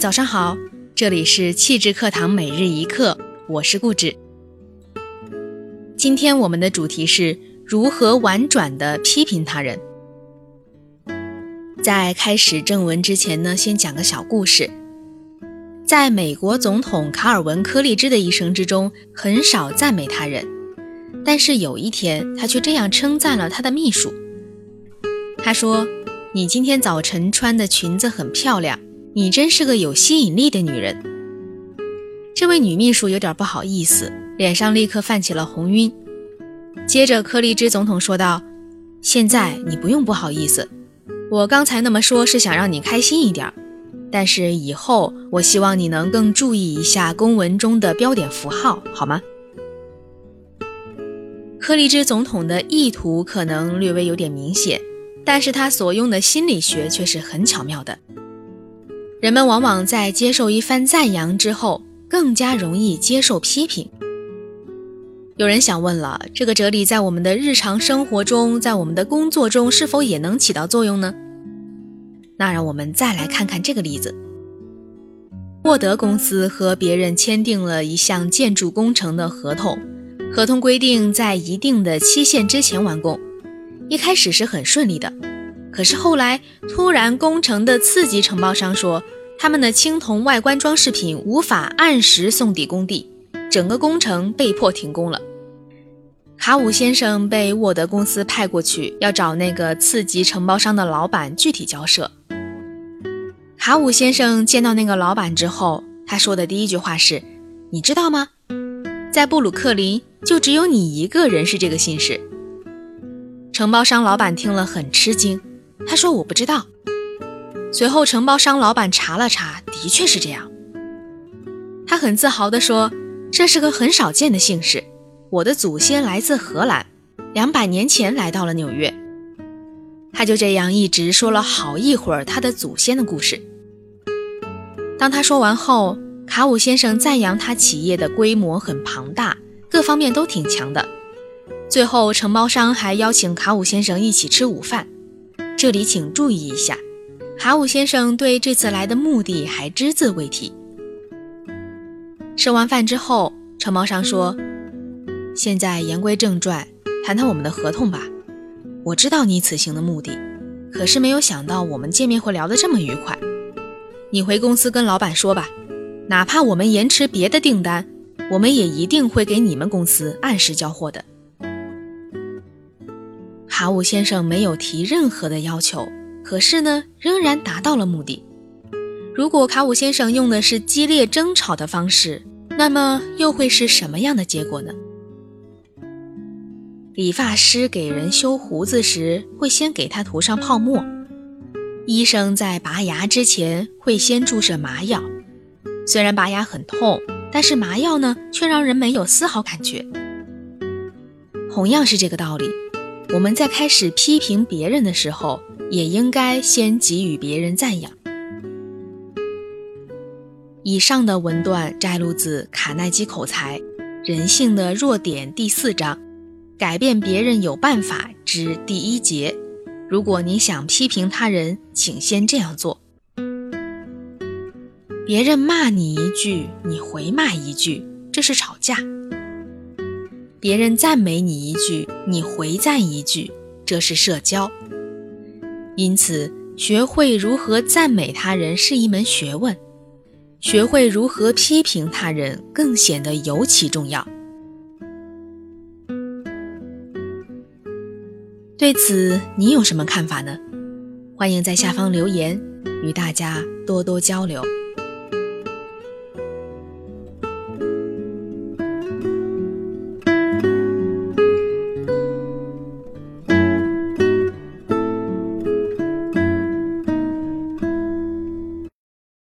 早上好，这里是气质课堂每日一课，我是顾芷。今天我们的主题是如何婉转的批评他人。在开始正文之前呢，先讲个小故事。在美国总统卡尔文·柯立芝的一生之中，很少赞美他人，但是有一天，他却这样称赞了他的秘书。他说：“你今天早晨穿的裙子很漂亮。”你真是个有吸引力的女人。这位女秘书有点不好意思，脸上立刻泛起了红晕。接着，柯立芝总统说道：“现在你不用不好意思，我刚才那么说是想让你开心一点。但是以后，我希望你能更注意一下公文中的标点符号，好吗？”柯立芝总统的意图可能略微有点明显，但是他所用的心理学却是很巧妙的。人们往往在接受一番赞扬之后，更加容易接受批评。有人想问了，这个哲理在我们的日常生活中，在我们的工作中是否也能起到作用呢？那让我们再来看看这个例子：沃德公司和别人签订了一项建筑工程的合同，合同规定在一定的期限之前完工。一开始是很顺利的。可是后来，突然工程的次级承包商说，他们的青铜外观装饰品无法按时送抵工地，整个工程被迫停工了。卡武先生被沃德公司派过去，要找那个次级承包商的老板具体交涉。卡武先生见到那个老板之后，他说的第一句话是：“你知道吗？在布鲁克林，就只有你一个人是这个姓氏。”承包商老板听了很吃惊。他说：“我不知道。”随后，承包商老板查了查，的确是这样。他很自豪地说：“这是个很少见的姓氏。我的祖先来自荷兰，两百年前来到了纽约。”他就这样一直说了好一会儿他的祖先的故事。当他说完后，卡武先生赞扬他企业的规模很庞大，各方面都挺强的。最后，承包商还邀请卡武先生一起吃午饭。这里请注意一下，哈武先生对这次来的目的还只字未提。吃完饭之后，承包商说：“现在言归正传，谈谈我们的合同吧。我知道你此行的目的，可是没有想到我们见面会聊得这么愉快。你回公司跟老板说吧，哪怕我们延迟别的订单，我们也一定会给你们公司按时交货的。”卡武先生没有提任何的要求，可是呢，仍然达到了目的。如果卡武先生用的是激烈争吵的方式，那么又会是什么样的结果呢？理发师给人修胡子时，会先给他涂上泡沫；医生在拔牙之前，会先注射麻药。虽然拔牙很痛，但是麻药呢，却让人没有丝毫感觉。同样是这个道理。我们在开始批评别人的时候，也应该先给予别人赞扬。以上的文段摘录自卡耐基口才《人性的弱点》第四章“改变别人有办法”之第一节。如果你想批评他人，请先这样做：别人骂你一句，你回骂一句，这是吵架。别人赞美你一句，你回赞一句，这是社交。因此，学会如何赞美他人是一门学问，学会如何批评他人更显得尤其重要。对此，你有什么看法呢？欢迎在下方留言，与大家多多交流。